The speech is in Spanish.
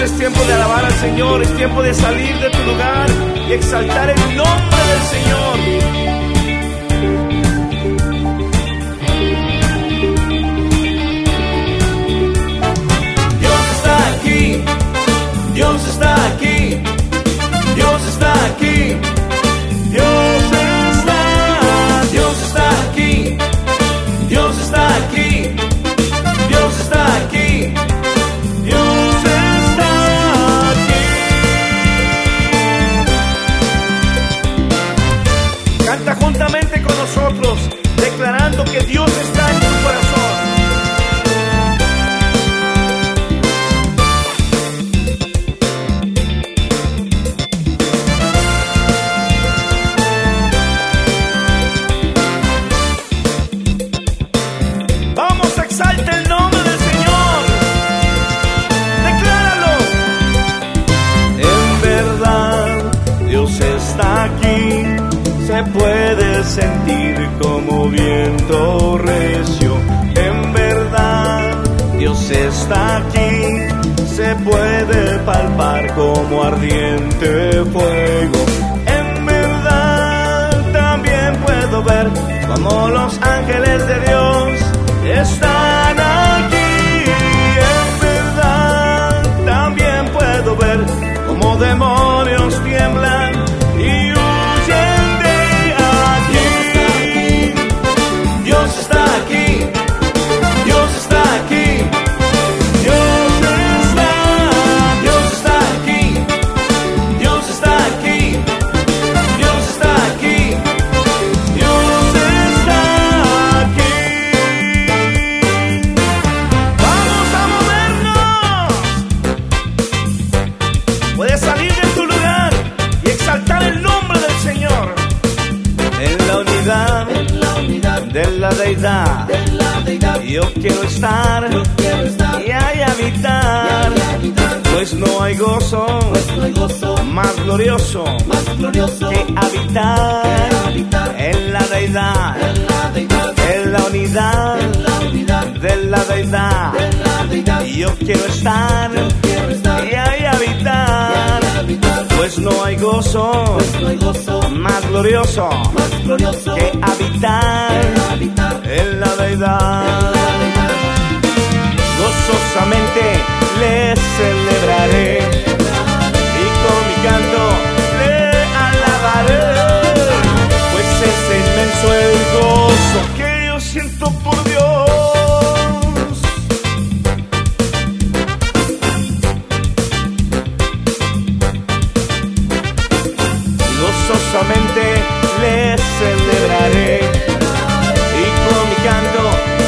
Es tiempo de alabar al Señor, es tiempo de salir de tu lugar y exaltar el nombre del Señor. Se puede sentir como viento recio. En verdad, Dios está aquí. Se puede palpar como ardiente fuego. En verdad, también puedo ver como los ángeles de Dios están aquí. En verdad, también puedo ver como demonios tiemblan deidad. Yo quiero estar y hay habitar. Pues no hay gozo más glorioso que habitar en la deidad, en la unidad de la deidad. Yo quiero estar y y habitar. Pues no hay gozo más glorioso que habitar gozosamente les celebraré. Y con mi canto